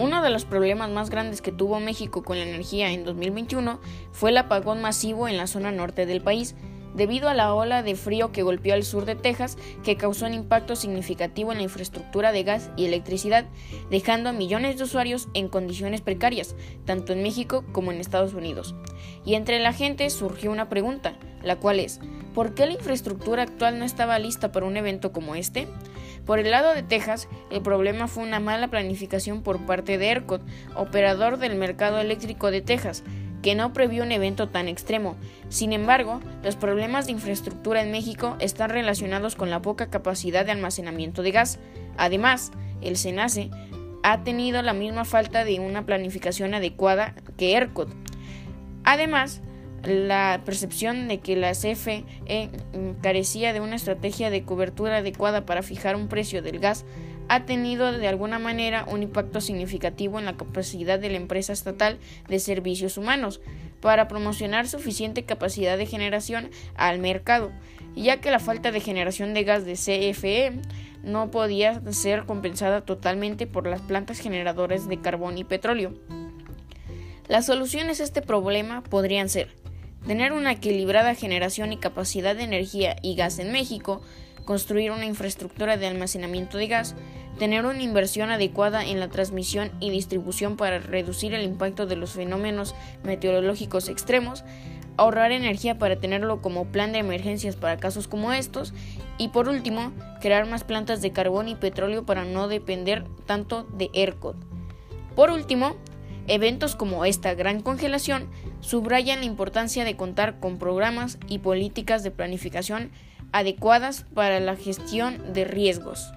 Uno de los problemas más grandes que tuvo México con la energía en 2021 fue el apagón masivo en la zona norte del país, debido a la ola de frío que golpeó al sur de Texas, que causó un impacto significativo en la infraestructura de gas y electricidad, dejando a millones de usuarios en condiciones precarias, tanto en México como en Estados Unidos. Y entre la gente surgió una pregunta, la cual es, ¿por qué la infraestructura actual no estaba lista para un evento como este? Por el lado de Texas, el problema fue una mala planificación por parte de ERCOT, operador del mercado eléctrico de Texas, que no previó un evento tan extremo. Sin embargo, los problemas de infraestructura en México están relacionados con la poca capacidad de almacenamiento de gas. Además, el SENACE ha tenido la misma falta de una planificación adecuada que ERCOT. Además, la percepción de que la CFE carecía de una estrategia de cobertura adecuada para fijar un precio del gas ha tenido de alguna manera un impacto significativo en la capacidad de la empresa estatal de servicios humanos para promocionar suficiente capacidad de generación al mercado, ya que la falta de generación de gas de CFE no podía ser compensada totalmente por las plantas generadoras de carbón y petróleo. Las soluciones a este problema podrían ser tener una equilibrada generación y capacidad de energía y gas en México, construir una infraestructura de almacenamiento de gas, tener una inversión adecuada en la transmisión y distribución para reducir el impacto de los fenómenos meteorológicos extremos, ahorrar energía para tenerlo como plan de emergencias para casos como estos y por último, crear más plantas de carbón y petróleo para no depender tanto de ERCOT. Por último, Eventos como esta gran congelación subrayan la importancia de contar con programas y políticas de planificación adecuadas para la gestión de riesgos.